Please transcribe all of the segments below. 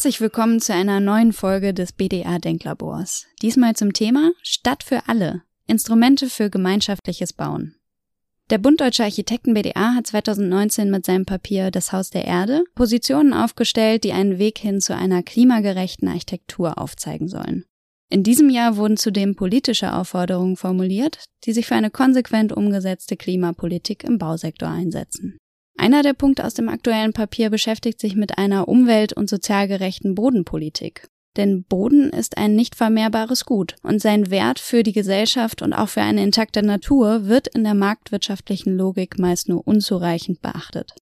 Herzlich willkommen zu einer neuen Folge des BDA Denklabors. Diesmal zum Thema Stadt für alle. Instrumente für gemeinschaftliches Bauen. Der Bund Deutscher Architekten BDA hat 2019 mit seinem Papier Das Haus der Erde Positionen aufgestellt, die einen Weg hin zu einer klimagerechten Architektur aufzeigen sollen. In diesem Jahr wurden zudem politische Aufforderungen formuliert, die sich für eine konsequent umgesetzte Klimapolitik im Bausektor einsetzen. Einer der Punkte aus dem aktuellen Papier beschäftigt sich mit einer umwelt- und sozial gerechten Bodenpolitik. Denn Boden ist ein nicht vermehrbares Gut und sein Wert für die Gesellschaft und auch für eine intakte Natur wird in der marktwirtschaftlichen Logik meist nur unzureichend beachtet.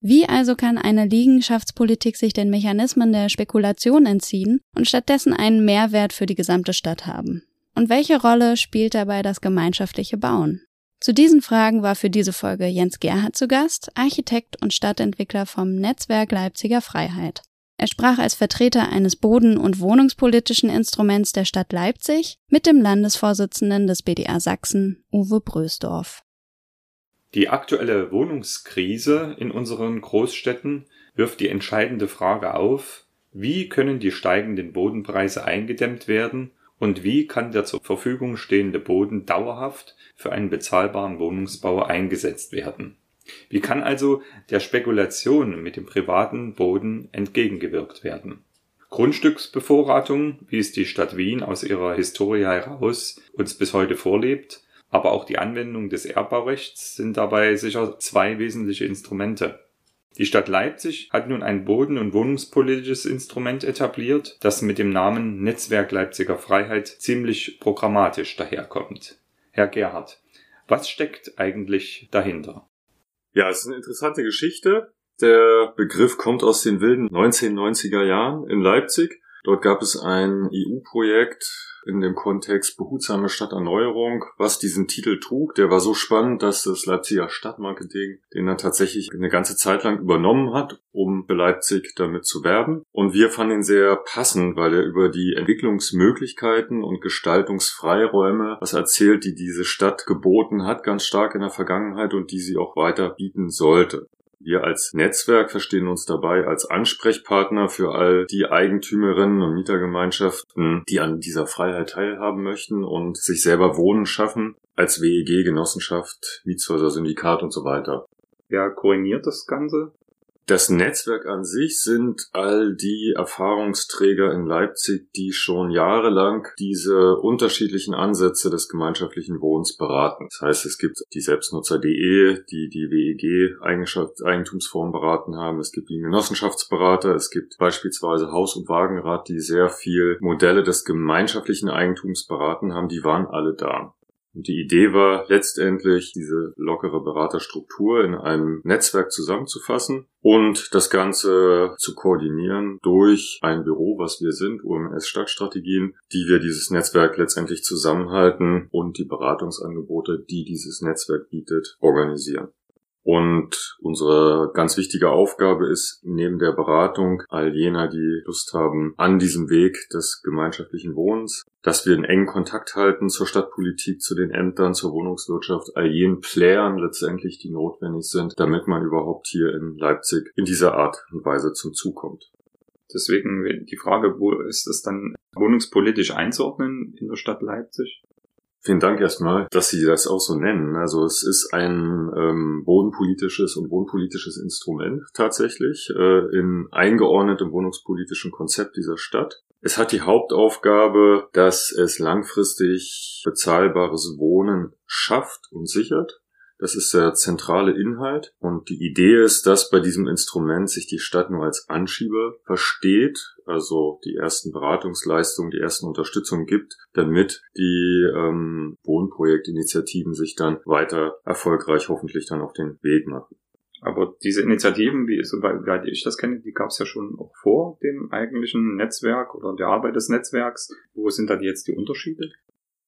Wie also kann eine Liegenschaftspolitik sich den Mechanismen der Spekulation entziehen und stattdessen einen Mehrwert für die gesamte Stadt haben? Und welche Rolle spielt dabei das gemeinschaftliche Bauen? Zu diesen Fragen war für diese Folge Jens Gerhard zu Gast, Architekt und Stadtentwickler vom Netzwerk Leipziger Freiheit. Er sprach als Vertreter eines boden- und wohnungspolitischen Instruments der Stadt Leipzig mit dem Landesvorsitzenden des BDA Sachsen, Uwe Brösdorf. Die aktuelle Wohnungskrise in unseren Großstädten wirft die entscheidende Frage auf, wie können die steigenden Bodenpreise eingedämmt werden und wie kann der zur Verfügung stehende Boden dauerhaft für einen bezahlbaren Wohnungsbau eingesetzt werden? Wie kann also der Spekulation mit dem privaten Boden entgegengewirkt werden? Grundstücksbevorratung, wie es die Stadt Wien aus ihrer Historie heraus uns bis heute vorlebt, aber auch die Anwendung des Erbbaurechts sind dabei sicher zwei wesentliche Instrumente. Die Stadt Leipzig hat nun ein boden- und wohnungspolitisches Instrument etabliert, das mit dem Namen Netzwerk Leipziger Freiheit ziemlich programmatisch daherkommt. Herr Gerhard, was steckt eigentlich dahinter? Ja, es ist eine interessante Geschichte. Der Begriff kommt aus den wilden 1990er Jahren in Leipzig. Dort gab es ein EU-Projekt, in dem Kontext behutsame Stadterneuerung, was diesen Titel trug. Der war so spannend, dass das Leipziger Stadtmarketing den dann tatsächlich eine ganze Zeit lang übernommen hat, um Leipzig damit zu werben. Und wir fanden ihn sehr passend, weil er über die Entwicklungsmöglichkeiten und Gestaltungsfreiräume was erzählt, die diese Stadt geboten hat, ganz stark in der Vergangenheit und die sie auch weiter bieten sollte. Wir als Netzwerk verstehen uns dabei als Ansprechpartner für all die Eigentümerinnen und Mietergemeinschaften, die an dieser Freiheit teilhaben möchten und sich selber Wohnen schaffen, als WEG, Genossenschaft, Mietshäuser, Syndikat und so weiter. Wer koordiniert das Ganze? Das Netzwerk an sich sind all die Erfahrungsträger in Leipzig, die schon jahrelang diese unterschiedlichen Ansätze des gemeinschaftlichen Wohnens beraten. Das heißt, es gibt die Selbstnutzer.de, die die WEG Eigentumsform beraten haben. Es gibt die Genossenschaftsberater. Es gibt beispielsweise Haus- und Wagenrat, die sehr viel Modelle des gemeinschaftlichen Eigentums beraten haben. Die waren alle da. Und die Idee war letztendlich, diese lockere Beraterstruktur in einem Netzwerk zusammenzufassen und das Ganze zu koordinieren durch ein Büro, was wir sind, UMS Stadtstrategien, die wir dieses Netzwerk letztendlich zusammenhalten und die Beratungsangebote, die dieses Netzwerk bietet, organisieren. Und unsere ganz wichtige Aufgabe ist, neben der Beratung all jener, die Lust haben, an diesem Weg des gemeinschaftlichen Wohnens, dass wir in engen Kontakt halten zur Stadtpolitik, zu den Ämtern, zur Wohnungswirtschaft, all jenen Playern letztendlich, die notwendig sind, damit man überhaupt hier in Leipzig in dieser Art und Weise zum Zug kommt. Deswegen die Frage, wo ist es dann wohnungspolitisch einzuordnen in der Stadt Leipzig? Vielen Dank erstmal, dass Sie das auch so nennen. Also es ist ein ähm, bodenpolitisches und wohnpolitisches Instrument tatsächlich äh, in eingeordnetem wohnungspolitischen Konzept dieser Stadt. Es hat die Hauptaufgabe, dass es langfristig bezahlbares Wohnen schafft und sichert. Das ist der zentrale Inhalt. Und die Idee ist, dass bei diesem Instrument sich die Stadt nur als Anschieber versteht, also die ersten Beratungsleistungen, die ersten Unterstützungen gibt, damit die ähm, Wohnprojektinitiativen sich dann weiter erfolgreich hoffentlich dann auf den Weg machen. Aber diese Initiativen, wie soweit ich das kenne, die gab es ja schon auch vor dem eigentlichen Netzwerk oder der Arbeit des Netzwerks. Wo sind da jetzt die Unterschiede?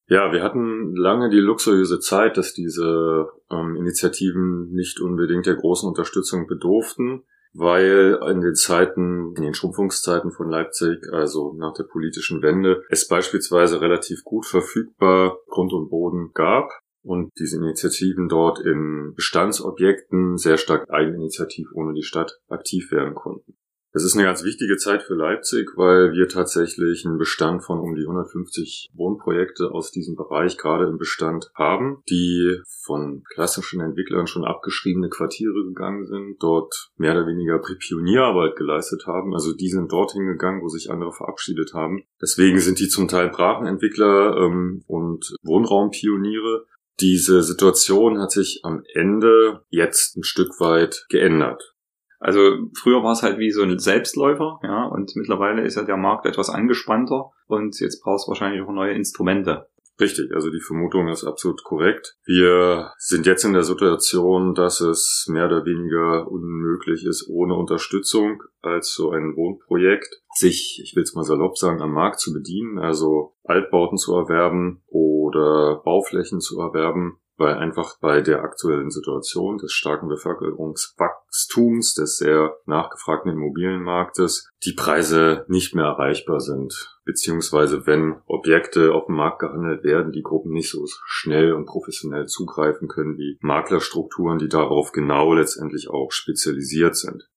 Ja, wir hatten lange die luxuriöse Zeit, dass diese ähm, Initiativen nicht unbedingt der großen Unterstützung bedurften, weil in den Zeiten, in den Schrumpfungszeiten von Leipzig, also nach der politischen Wende, es beispielsweise relativ gut verfügbar Grund und Boden gab und diese Initiativen dort in Bestandsobjekten sehr stark eigeninitiativ ohne die Stadt aktiv werden konnten. Es ist eine ganz wichtige Zeit für Leipzig, weil wir tatsächlich einen Bestand von um die 150 Wohnprojekte aus diesem Bereich gerade im Bestand haben, die von klassischen Entwicklern schon abgeschriebene Quartiere gegangen sind, dort mehr oder weniger Pionierarbeit geleistet haben. Also die sind dorthin gegangen, wo sich andere verabschiedet haben. Deswegen sind die zum Teil Brachenentwickler ähm, und Wohnraumpioniere. Diese Situation hat sich am Ende jetzt ein Stück weit geändert. Also früher war es halt wie so ein Selbstläufer, ja, und mittlerweile ist ja der Markt etwas angespannter und jetzt brauchst du wahrscheinlich auch neue Instrumente. Richtig, also die Vermutung ist absolut korrekt. Wir sind jetzt in der Situation, dass es mehr oder weniger unmöglich ist, ohne Unterstützung als so ein Wohnprojekt sich, ich will es mal salopp sagen, am Markt zu bedienen, also Altbauten zu erwerben oder Bauflächen zu erwerben, weil einfach bei der aktuellen Situation des starken Bevölkerungswachstums, des sehr nachgefragten Immobilienmarktes, die Preise nicht mehr erreichbar sind. Beziehungsweise wenn Objekte auf dem Markt gehandelt werden, die Gruppen nicht so schnell und professionell zugreifen können wie Maklerstrukturen, die darauf genau letztendlich auch spezialisiert sind.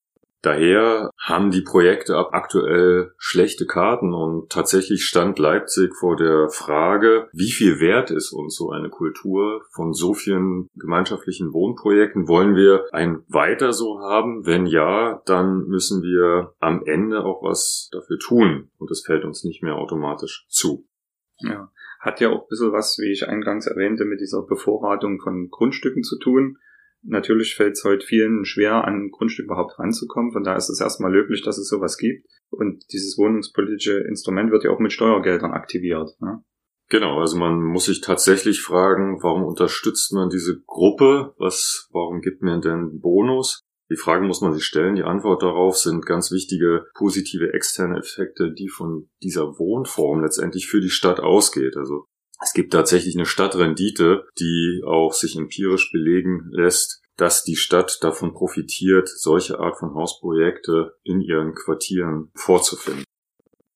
Daher haben die Projekte ab aktuell schlechte Karten und tatsächlich stand Leipzig vor der Frage, wie viel wert ist uns so eine Kultur von so vielen gemeinschaftlichen Wohnprojekten? Wollen wir ein weiter so haben? Wenn ja, dann müssen wir am Ende auch was dafür tun und es fällt uns nicht mehr automatisch zu. Ja, hat ja auch ein bisschen was, wie ich eingangs erwähnte, mit dieser Bevorratung von Grundstücken zu tun. Natürlich fällt es heute vielen schwer, an ein Grundstück überhaupt ranzukommen. Von daher ist es erstmal löblich, dass es sowas gibt. Und dieses wohnungspolitische Instrument wird ja auch mit Steuergeldern aktiviert. Ne? Genau, also man muss sich tatsächlich fragen, warum unterstützt man diese Gruppe? Was, warum gibt man denn Bonus? Die Fragen muss man sich stellen. Die Antwort darauf sind ganz wichtige positive externe Effekte, die von dieser Wohnform letztendlich für die Stadt ausgeht. Also es gibt tatsächlich eine Stadtrendite, die auch sich empirisch belegen lässt, dass die Stadt davon profitiert, solche Art von Hausprojekte in ihren Quartieren vorzufinden.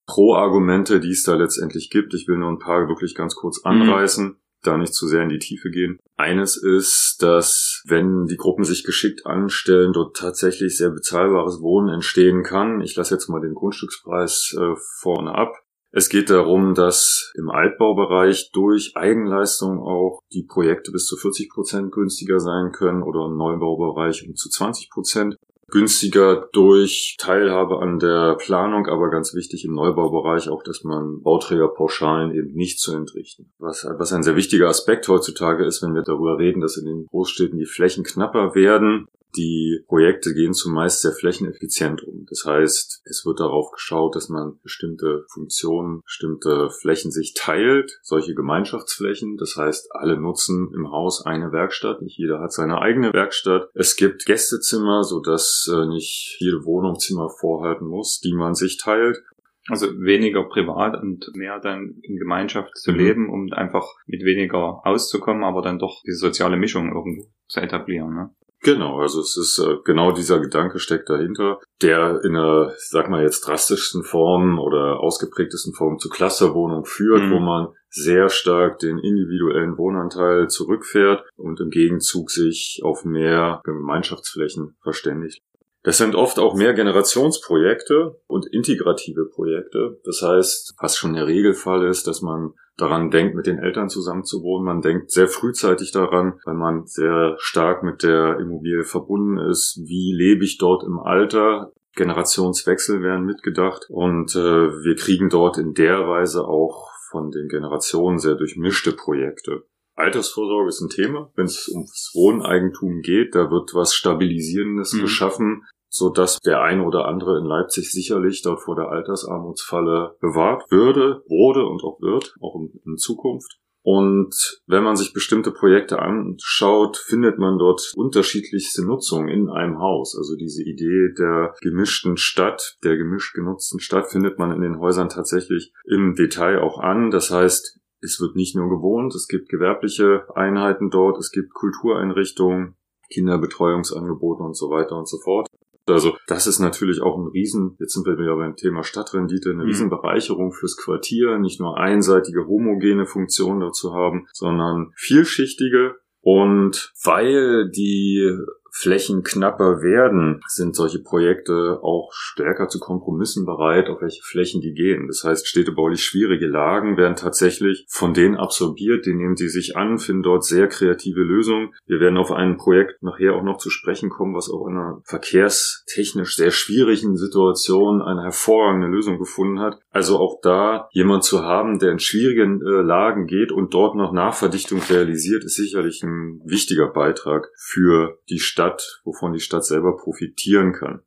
Pro-Argumente, die es da letztendlich gibt, ich will nur ein paar wirklich ganz kurz mhm. anreißen, mhm. da nicht zu sehr in die Tiefe gehen. Eines ist, dass wenn die Gruppen sich geschickt anstellen, dort tatsächlich sehr bezahlbares Wohnen entstehen kann. Ich lasse jetzt mal den Grundstückspreis äh, vorne ab. Es geht darum, dass im Altbaubereich durch Eigenleistung auch die Projekte bis zu 40 Prozent günstiger sein können oder im Neubaubereich um zu 20 Prozent günstiger durch Teilhabe an der Planung, aber ganz wichtig im Neubaubereich auch, dass man Bauträgerpauschalen eben nicht zu entrichten. Was, was ein sehr wichtiger Aspekt heutzutage ist, wenn wir darüber reden, dass in den Großstädten die Flächen knapper werden, die Projekte gehen zumeist sehr flächeneffizient um. Das heißt, es wird darauf geschaut, dass man bestimmte Funktionen, bestimmte Flächen sich teilt, solche Gemeinschaftsflächen. Das heißt, alle nutzen im Haus eine Werkstatt, nicht jeder hat seine eigene Werkstatt. Es gibt Gästezimmer, sodass äh, nicht jede Wohnung Zimmer vorhalten muss, die man sich teilt. Also weniger privat und mehr dann in Gemeinschaft zu mhm. leben, um einfach mit weniger auszukommen, aber dann doch diese soziale Mischung irgendwo zu etablieren. Ne? Genau, also es ist äh, genau dieser Gedanke steckt dahinter, der in einer, sag mal jetzt drastischsten Form oder ausgeprägtesten Form zu Clusterwohnung führt, mhm. wo man sehr stark den individuellen Wohnanteil zurückfährt und im Gegenzug sich auf mehr Gemeinschaftsflächen verständigt. Das sind oft auch mehr Generationsprojekte und integrative Projekte. Das heißt, was schon der Regelfall ist, dass man daran denkt, mit den Eltern zusammenzuwohnen. Man denkt sehr frühzeitig daran, weil man sehr stark mit der Immobilie verbunden ist. Wie lebe ich dort im Alter? Generationswechsel werden mitgedacht und äh, wir kriegen dort in der Weise auch von den Generationen sehr durchmischte Projekte. Altersvorsorge ist ein Thema, wenn es ums Wohneigentum geht, da wird was Stabilisierendes mhm. geschaffen, so dass der eine oder andere in Leipzig sicherlich dort vor der Altersarmutsfalle bewahrt würde, wurde und auch wird, auch in, in Zukunft. Und wenn man sich bestimmte Projekte anschaut, findet man dort unterschiedlichste Nutzungen in einem Haus. Also diese Idee der gemischten Stadt, der gemischt genutzten Stadt findet man in den Häusern tatsächlich im Detail auch an. Das heißt, es wird nicht nur gewohnt, es gibt gewerbliche Einheiten dort, es gibt Kultureinrichtungen, Kinderbetreuungsangebote und so weiter und so fort. Also das ist natürlich auch ein Riesen, jetzt sind wir wieder beim Thema Stadtrendite, eine mhm. Riesenbereicherung fürs Quartier, nicht nur einseitige homogene Funktionen dazu haben, sondern vielschichtige. Und weil die Flächen knapper werden, sind solche Projekte auch stärker zu Kompromissen bereit, auf welche Flächen die gehen. Das heißt, städtebaulich schwierige Lagen werden tatsächlich von denen absorbiert, die nehmen sie sich an, finden dort sehr kreative Lösungen. Wir werden auf ein Projekt nachher auch noch zu sprechen kommen, was auch in einer verkehrstechnisch sehr schwierigen Situation eine hervorragende Lösung gefunden hat. Also auch da jemand zu haben, der in schwierigen äh, Lagen geht und dort noch Nachverdichtung realisiert, ist sicherlich ein wichtiger Beitrag für die Stadt, wovon die Stadt selber profitieren kann.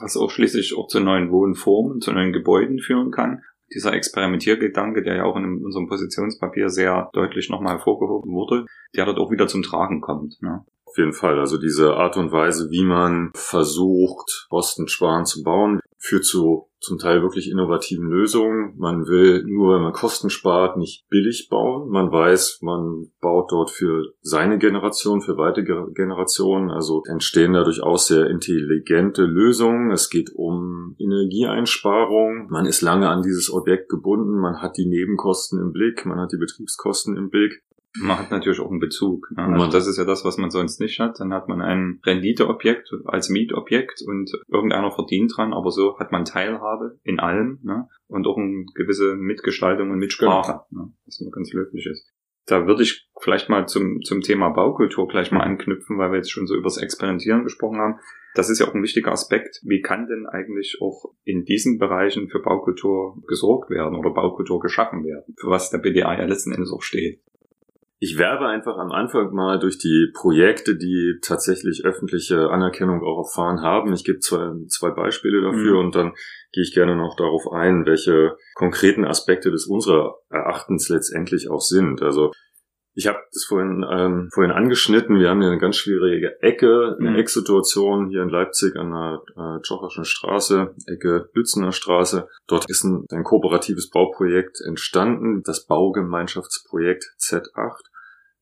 Was auch schließlich auch zu neuen Wohnformen, zu neuen Gebäuden führen kann. Dieser Experimentiergedanke, der ja auch in unserem Positionspapier sehr deutlich nochmal hervorgehoben wurde, der dort auch wieder zum Tragen kommt. Ne? Auf jeden Fall. Also diese Art und Weise, wie man versucht, Kostensparend zu bauen, führt zu zum Teil wirklich innovativen Lösungen. Man will nur, wenn man Kosten spart, nicht billig bauen. Man weiß, man baut dort für seine Generation, für weitere Generationen. Also entstehen da durchaus sehr intelligente Lösungen. Es geht um Energieeinsparung. Man ist lange an dieses Objekt gebunden. Man hat die Nebenkosten im Blick. Man hat die Betriebskosten im Blick. Man hat natürlich auch einen Bezug. Ne? Also das ist ja das, was man sonst nicht hat. Dann hat man ein Renditeobjekt als Mietobjekt und irgendeiner verdient dran, aber so hat man Teilhabe in allem ne? und auch eine gewisse Mitgestaltung und Mitsprache, genau. ne? was immer ganz löblich ist. Da würde ich vielleicht mal zum, zum Thema Baukultur gleich mal anknüpfen, weil wir jetzt schon so übers Experimentieren gesprochen haben. Das ist ja auch ein wichtiger Aspekt. Wie kann denn eigentlich auch in diesen Bereichen für Baukultur gesorgt werden oder Baukultur geschaffen werden, für was der BDA ja letzten Endes auch steht? Ich werbe einfach am Anfang mal durch die Projekte, die tatsächlich öffentliche Anerkennung auch erfahren haben. Ich gebe zwei, zwei Beispiele dafür mhm. und dann gehe ich gerne noch darauf ein, welche konkreten Aspekte des unserer Erachtens letztendlich auch sind. Also ich habe das vorhin, ähm, vorhin angeschnitten. Wir haben hier eine ganz schwierige Ecke, eine mhm. Ecksituation hier in Leipzig an der äh, Tschocherschen Straße, Ecke Lützener Straße. Dort ist ein, ein kooperatives Bauprojekt entstanden, das Baugemeinschaftsprojekt Z8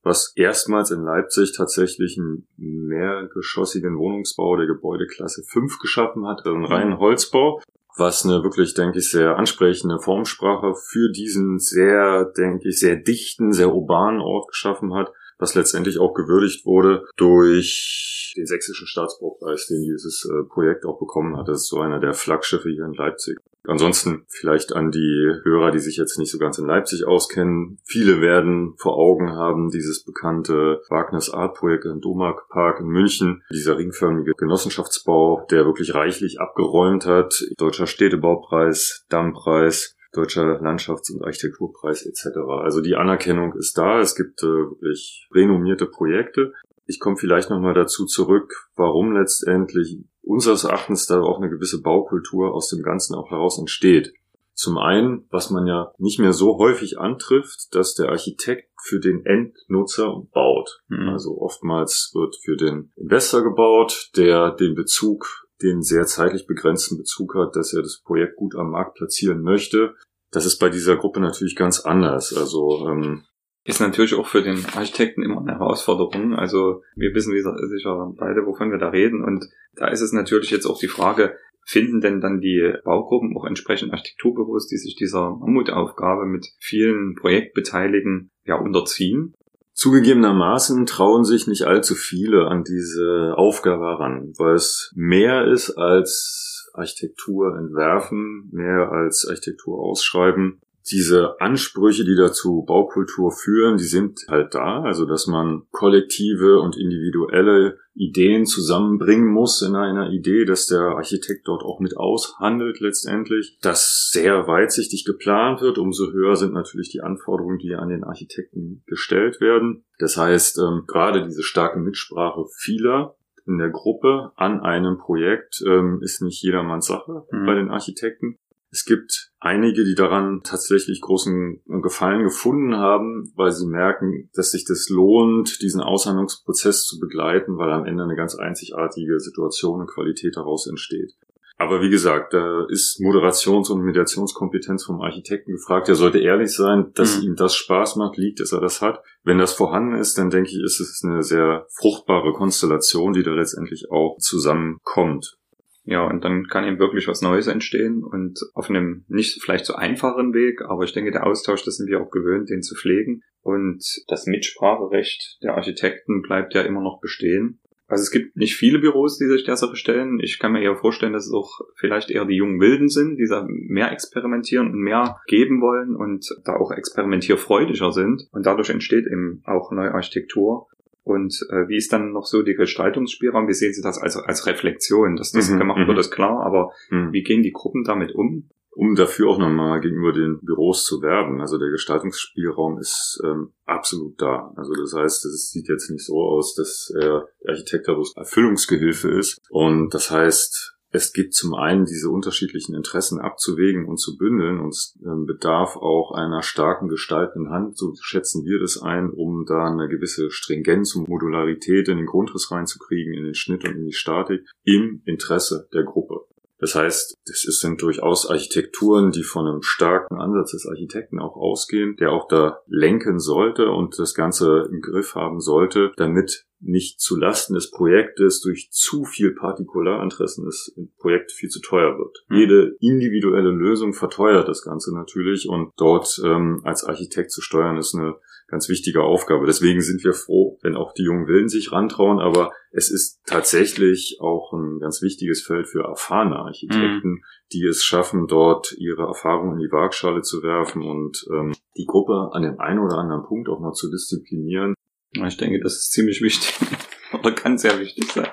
was erstmals in Leipzig tatsächlich einen mehrgeschossigen Wohnungsbau der Gebäudeklasse 5 geschaffen hat, also einen reinen Holzbau was eine wirklich, denke ich, sehr ansprechende Formsprache für diesen sehr, denke ich, sehr dichten, sehr urbanen Ort geschaffen hat, was letztendlich auch gewürdigt wurde durch den sächsischen Staatsbaupreis, den dieses äh, Projekt auch bekommen hat. Das ist so einer der Flaggschiffe hier in Leipzig. Ansonsten vielleicht an die Hörer, die sich jetzt nicht so ganz in Leipzig auskennen. Viele werden vor Augen haben dieses bekannte Wagners Art Projekt im Domark Park in München. Dieser ringförmige Genossenschaftsbau, der wirklich reichlich abgeräumt hat. Deutscher Städtebaupreis, Dammpreis, Deutscher Landschafts- und Architekturpreis etc. Also die Anerkennung ist da. Es gibt äh, wirklich renommierte Projekte. Ich komme vielleicht nochmal dazu zurück, warum letztendlich unseres Erachtens da auch eine gewisse Baukultur aus dem Ganzen auch heraus entsteht. Zum einen, was man ja nicht mehr so häufig antrifft, dass der Architekt für den Endnutzer baut. Mhm. Also oftmals wird für den Investor gebaut, der den Bezug, den sehr zeitlich begrenzten Bezug hat, dass er das Projekt gut am Markt platzieren möchte. Das ist bei dieser Gruppe natürlich ganz anders. Also ähm, ist natürlich auch für den Architekten immer eine Herausforderung. Also wir wissen sicher beide, wovon wir da reden. Und da ist es natürlich jetzt auch die Frage, finden denn dann die Baugruppen auch entsprechend architekturbewusst, die sich dieser Mammutaufgabe mit vielen Projektbeteiligten ja unterziehen? Zugegebenermaßen trauen sich nicht allzu viele an diese Aufgabe heran, weil es mehr ist als Architektur entwerfen, mehr als Architektur ausschreiben diese Ansprüche, die dazu Baukultur führen, die sind halt da. Also, dass man kollektive und individuelle Ideen zusammenbringen muss in einer Idee, dass der Architekt dort auch mit aushandelt letztendlich, dass sehr weitsichtig geplant wird. Umso höher sind natürlich die Anforderungen, die an den Architekten gestellt werden. Das heißt, ähm, gerade diese starke Mitsprache vieler in der Gruppe an einem Projekt ähm, ist nicht jedermanns Sache mhm. bei den Architekten. Es gibt einige, die daran tatsächlich großen Gefallen gefunden haben, weil sie merken, dass sich das lohnt, diesen Aushandlungsprozess zu begleiten, weil am Ende eine ganz einzigartige Situation und Qualität daraus entsteht. Aber wie gesagt, da ist Moderations- und Mediationskompetenz vom Architekten gefragt. Er sollte ehrlich sein, dass mhm. ihm das Spaß macht, liegt, dass er das hat. Wenn das vorhanden ist, dann denke ich, ist es eine sehr fruchtbare Konstellation, die da letztendlich auch zusammenkommt. Ja, und dann kann eben wirklich was Neues entstehen und auf einem nicht vielleicht so einfachen Weg, aber ich denke, der Austausch, das sind wir auch gewöhnt, den zu pflegen. Und das Mitspracherecht der Architekten bleibt ja immer noch bestehen. Also es gibt nicht viele Büros, die sich der Sache stellen. Ich kann mir eher vorstellen, dass es auch vielleicht eher die jungen Wilden sind, die da mehr experimentieren und mehr geben wollen und da auch experimentierfreudiger sind. Und dadurch entsteht eben auch neue Architektur. Und äh, wie ist dann noch so die Gestaltungsspielraum? Wie sehen Sie das als, als Reflexion? Dass das mhm, gemacht wird, mhm. ist klar, aber mhm. wie gehen die Gruppen damit um? um dafür auch nochmal gegenüber den Büros zu werben. Also der Gestaltungsspielraum ist ähm, absolut da. Also das heißt, es sieht jetzt nicht so aus, dass er der Architekt da bloß Erfüllungsgehilfe ist. Und das heißt, es gibt zum einen diese unterschiedlichen Interessen abzuwägen und zu bündeln und es ähm, bedarf auch einer starken gestaltenden Hand, so schätzen wir das ein, um da eine gewisse Stringenz und Modularität in den Grundriss reinzukriegen, in den Schnitt und in die Statik im Interesse der Gruppe. Das heißt, das sind durchaus Architekturen, die von einem starken Ansatz des Architekten auch ausgehen, der auch da lenken sollte und das Ganze im Griff haben sollte, damit nicht zu Lasten des Projektes durch zu viel Partikularinteressen das Projekt viel zu teuer wird. Mhm. Jede individuelle Lösung verteuert das Ganze natürlich und dort ähm, als Architekt zu steuern ist eine ganz wichtige Aufgabe. Deswegen sind wir froh, wenn auch die jungen Willen sich rantrauen, aber es ist tatsächlich auch ein ganz wichtiges Feld für erfahrene Architekten, mhm. die es schaffen, dort ihre Erfahrungen in die Waagschale zu werfen und ähm, die Gruppe an dem einen oder anderen Punkt auch mal zu disziplinieren. Ich denke, das ist ziemlich wichtig oder kann sehr wichtig sein.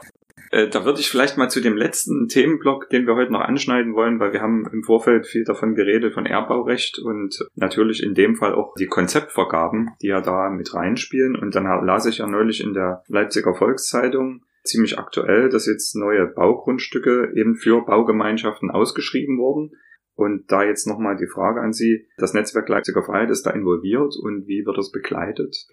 Äh, da würde ich vielleicht mal zu dem letzten Themenblock, den wir heute noch anschneiden wollen, weil wir haben im Vorfeld viel davon geredet, von Erbbaurecht und natürlich in dem Fall auch die Konzeptvergaben, die ja da mit reinspielen. Und dann las ich ja neulich in der Leipziger Volkszeitung, ziemlich aktuell, dass jetzt neue Baugrundstücke eben für Baugemeinschaften ausgeschrieben wurden. Und da jetzt nochmal die Frage an Sie, das Netzwerk Leipziger Freiheit ist da involviert und wie wird das begleitet?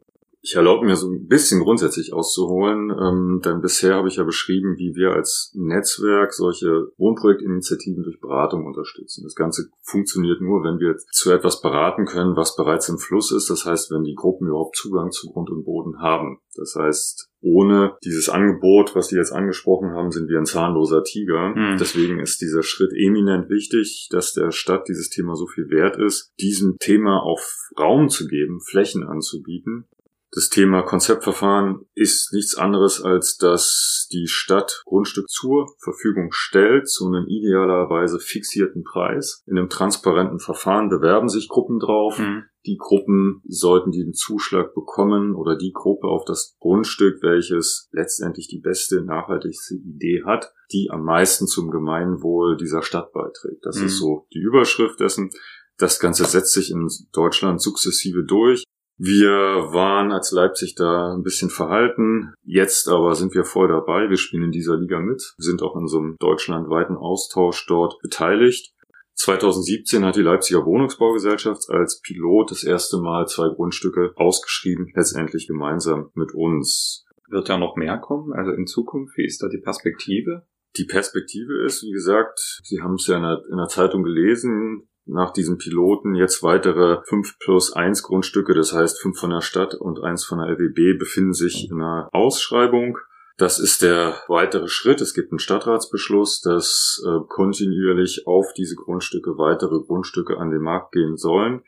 Ich erlaube mir so ein bisschen grundsätzlich auszuholen, ähm, denn bisher habe ich ja beschrieben, wie wir als Netzwerk solche Wohnprojektinitiativen durch Beratung unterstützen. Das Ganze funktioniert nur, wenn wir zu etwas beraten können, was bereits im Fluss ist. Das heißt, wenn die Gruppen überhaupt Zugang zu Grund und Boden haben. Das heißt, ohne dieses Angebot, was Sie jetzt angesprochen haben, sind wir ein zahnloser Tiger. Mhm. Deswegen ist dieser Schritt eminent wichtig, dass der Stadt dieses Thema so viel wert ist, diesem Thema auch Raum zu geben, Flächen anzubieten das Thema Konzeptverfahren ist nichts anderes, als dass die Stadt Grundstück zur Verfügung stellt zu einem idealerweise fixierten Preis. In einem transparenten Verfahren bewerben sich Gruppen drauf. Mhm. Die Gruppen sollten den Zuschlag bekommen oder die Gruppe auf das Grundstück, welches letztendlich die beste, nachhaltigste Idee hat, die am meisten zum Gemeinwohl dieser Stadt beiträgt. Das mhm. ist so die Überschrift dessen. Das Ganze setzt sich in Deutschland sukzessive durch. Wir waren als Leipzig da ein bisschen verhalten. Jetzt aber sind wir voll dabei. Wir spielen in dieser Liga mit, sind auch in so einem deutschlandweiten Austausch dort beteiligt. 2017 hat die Leipziger Wohnungsbaugesellschaft als Pilot das erste Mal zwei Grundstücke ausgeschrieben, letztendlich gemeinsam mit uns. Wird ja noch mehr kommen? Also in Zukunft, wie ist da die Perspektive? Die Perspektive ist, wie gesagt, Sie haben es ja in der, in der Zeitung gelesen, nach diesem Piloten jetzt weitere 5 plus 1 Grundstücke, das heißt 5 von der Stadt und 1 von der LWB, befinden sich in einer Ausschreibung. Das ist der weitere Schritt. Es gibt einen Stadtratsbeschluss, dass äh, kontinuierlich auf diese Grundstücke weitere Grundstücke an den Markt gehen sollen,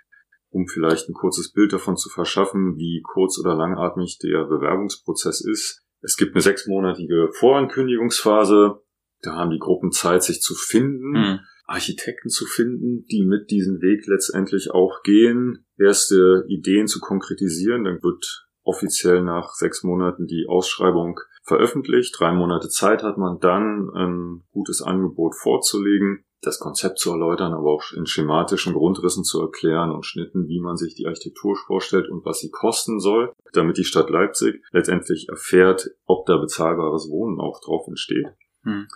um vielleicht ein kurzes Bild davon zu verschaffen, wie kurz oder langatmig der Bewerbungsprozess ist. Es gibt eine sechsmonatige Vorankündigungsphase. Da haben die Gruppen Zeit, sich zu finden. Mhm Architekten zu finden, die mit diesem Weg letztendlich auch gehen, erste Ideen zu konkretisieren. Dann wird offiziell nach sechs Monaten die Ausschreibung veröffentlicht. Drei Monate Zeit hat man dann, ein gutes Angebot vorzulegen, das Konzept zu erläutern, aber auch in schematischen Grundrissen zu erklären und Schnitten, wie man sich die Architektur vorstellt und was sie kosten soll, damit die Stadt Leipzig letztendlich erfährt, ob da bezahlbares Wohnen auch drauf entsteht. Hm.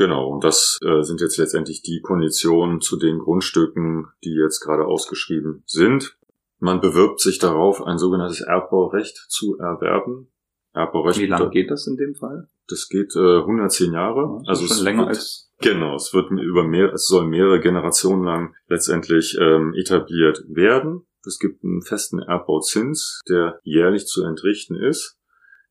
Genau, und das äh, sind jetzt letztendlich die Konditionen zu den Grundstücken, die jetzt gerade ausgeschrieben sind. Man bewirbt sich darauf, ein sogenanntes Erbbaurecht zu erwerben. Erbbaurecht. Wie lange geht das in dem Fall? Das geht äh, 110 Jahre. also schon länger wird, als genau. Es wird über mehr, es soll mehrere Generationen lang letztendlich ähm, etabliert werden. Es gibt einen festen Erbbauzins, der jährlich zu entrichten ist.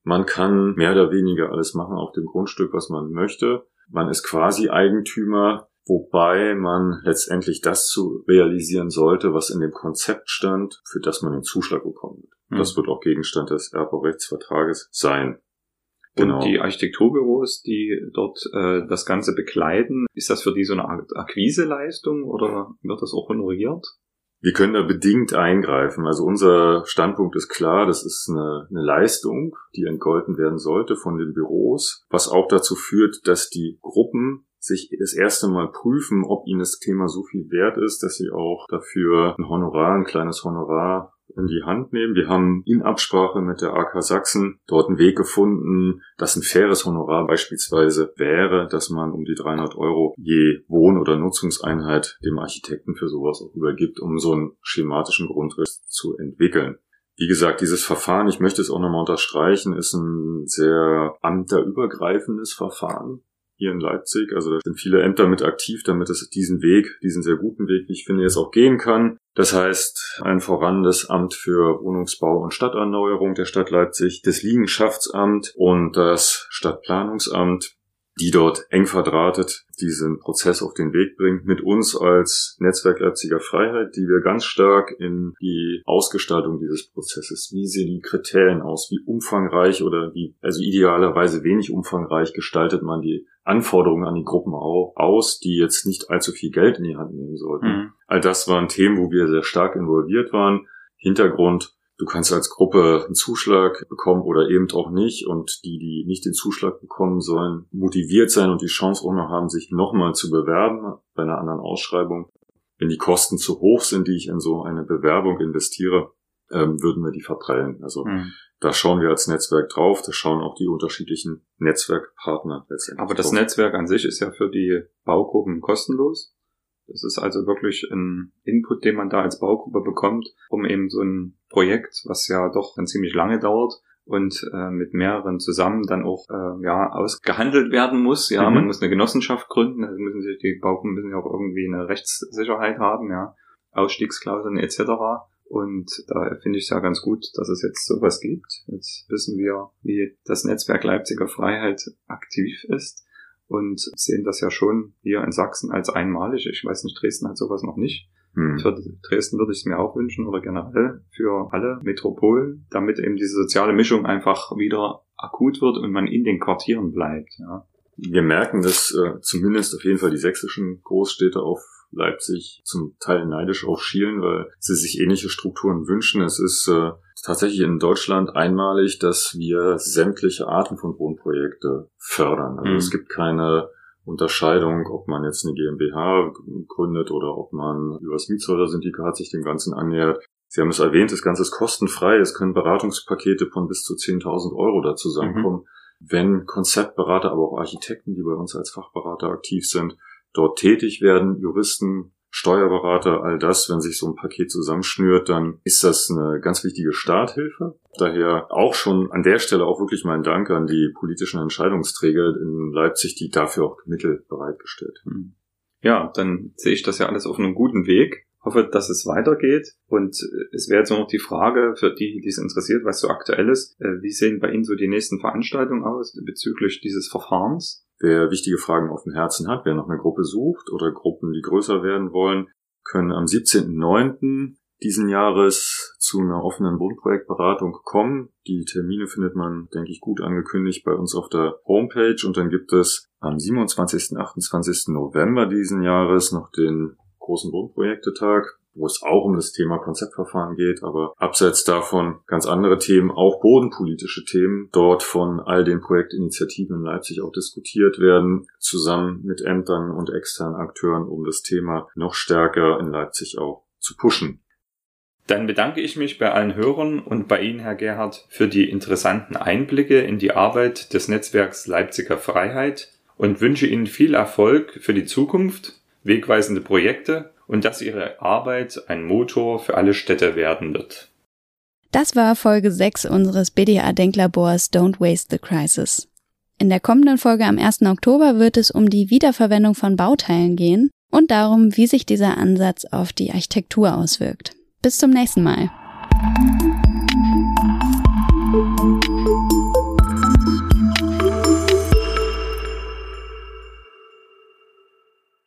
Man kann mehr oder weniger alles machen auf dem Grundstück, was man möchte. Man ist quasi Eigentümer, wobei man letztendlich das zu realisieren sollte, was in dem Konzept stand, für das man den Zuschlag bekommen wird. Mhm. Das wird auch Gegenstand des Erbaurechtsvertrages sein. Genau. Und die Architekturbüros, die dort äh, das Ganze bekleiden, ist das für die so eine Art Akquiseleistung oder wird das auch honoriert? Wir können da bedingt eingreifen. Also unser Standpunkt ist klar, das ist eine, eine, Leistung, die entgolten werden sollte von den Büros, was auch dazu führt, dass die Gruppen sich das erste Mal prüfen, ob ihnen das Thema so viel wert ist, dass sie auch dafür ein Honorar, ein kleines Honorar in die Hand nehmen. Wir haben in Absprache mit der AK Sachsen dort einen Weg gefunden, dass ein faires Honorar beispielsweise wäre, dass man um die 300 Euro je Wohn- oder Nutzungseinheit dem Architekten für sowas auch übergibt, um so einen schematischen Grundriss zu entwickeln. Wie gesagt, dieses Verfahren, ich möchte es auch nochmal unterstreichen, ist ein sehr amterübergreifendes Verfahren hier in Leipzig. Also da sind viele Ämter mit aktiv, damit es diesen Weg, diesen sehr guten Weg, wie ich finde, jetzt auch gehen kann. Das heißt, ein voran das Amt für Wohnungsbau und Stadterneuerung der Stadt Leipzig, das Liegenschaftsamt und das Stadtplanungsamt die dort eng verdrahtet diesen Prozess auf den Weg bringt, mit uns als Netzwerk Leipziger Freiheit, die wir ganz stark in die Ausgestaltung dieses Prozesses, wie sehen die Kriterien aus, wie umfangreich oder wie, also idealerweise wenig umfangreich gestaltet man die Anforderungen an die Gruppen aus, die jetzt nicht allzu viel Geld in die Hand nehmen sollten. Mhm. All das waren Themen, wo wir sehr stark involviert waren. Hintergrund Du kannst als Gruppe einen Zuschlag bekommen oder eben auch nicht. Und die, die nicht den Zuschlag bekommen sollen, motiviert sein und die Chance auch noch haben, sich nochmal zu bewerben bei einer anderen Ausschreibung. Wenn die Kosten zu hoch sind, die ich in so eine Bewerbung investiere, ähm, würden wir die verteilen. Also mhm. Da schauen wir als Netzwerk drauf, da schauen auch die unterschiedlichen Netzwerkpartner letztendlich. Aber das drauf. Netzwerk an sich ist ja für die Baugruppen kostenlos. Das ist also wirklich ein Input, den man da als Baugruppe bekommt, um eben so ein Projekt, was ja doch dann ziemlich lange dauert, und äh, mit mehreren zusammen dann auch äh, ja ausgehandelt werden muss. Ja, mhm. man muss eine Genossenschaft gründen, also müssen sich die Baugruppen müssen ja auch irgendwie eine Rechtssicherheit haben, ja, Ausstiegsklauseln etc. Und da finde ich es ja ganz gut, dass es jetzt sowas gibt. Jetzt wissen wir, wie das Netzwerk Leipziger Freiheit aktiv ist und sehen das ja schon hier in Sachsen als einmalig. Ich weiß nicht, Dresden hat sowas noch nicht. Hm. Für Dresden würde ich es mir auch wünschen oder generell für alle Metropolen, damit eben diese soziale Mischung einfach wieder akut wird und man in den Quartieren bleibt. Ja. Wir merken, dass äh, zumindest auf jeden Fall die sächsischen Großstädte auf Leipzig zum Teil neidisch aufschielen, weil sie sich ähnliche Strukturen wünschen. Es ist äh, tatsächlich in Deutschland einmalig, dass wir sämtliche Arten von Wohnprojekte fördern. Also mhm. es gibt keine Unterscheidung, ob man jetzt eine GmbH gründet oder ob man über das Mietshäuser-Syndikat sich dem Ganzen annähert. Sie haben es erwähnt, das Ganze ist kostenfrei. Es können Beratungspakete von bis zu 10.000 Euro da zusammenkommen. Mhm. Wenn Konzeptberater, aber auch Architekten, die bei uns als Fachberater aktiv sind, dort tätig werden, Juristen, Steuerberater, all das, wenn sich so ein Paket zusammenschnürt, dann ist das eine ganz wichtige Starthilfe. Daher auch schon an der Stelle auch wirklich mein Dank an die politischen Entscheidungsträger in Leipzig, die dafür auch Mittel bereitgestellt haben. Ja, dann sehe ich das ja alles auf einem guten Weg. Hoffe, dass es weitergeht. Und es wäre jetzt noch die Frage für die, die es interessiert, was so aktuell ist. Äh, wie sehen bei Ihnen so die nächsten Veranstaltungen aus bezüglich dieses Verfahrens? Wer wichtige Fragen auf dem Herzen hat, wer noch eine Gruppe sucht oder Gruppen, die größer werden wollen, können am 17.09. diesen Jahres zu einer offenen Wohnprojektberatung kommen. Die Termine findet man, denke ich, gut angekündigt bei uns auf der Homepage und dann gibt es am 27. 28. November diesen Jahres noch den großen Wohnprojektetag wo es auch um das Thema Konzeptverfahren geht, aber abseits davon ganz andere Themen, auch bodenpolitische Themen, dort von all den Projektinitiativen in Leipzig auch diskutiert werden, zusammen mit Ämtern und externen Akteuren, um das Thema noch stärker in Leipzig auch zu pushen. Dann bedanke ich mich bei allen Hörern und bei Ihnen, Herr Gerhard, für die interessanten Einblicke in die Arbeit des Netzwerks Leipziger Freiheit und wünsche Ihnen viel Erfolg für die Zukunft, wegweisende Projekte und dass ihre Arbeit ein Motor für alle Städte werden wird. Das war Folge 6 unseres BDA-Denklabors Don't Waste the Crisis. In der kommenden Folge am 1. Oktober wird es um die Wiederverwendung von Bauteilen gehen und darum, wie sich dieser Ansatz auf die Architektur auswirkt. Bis zum nächsten Mal.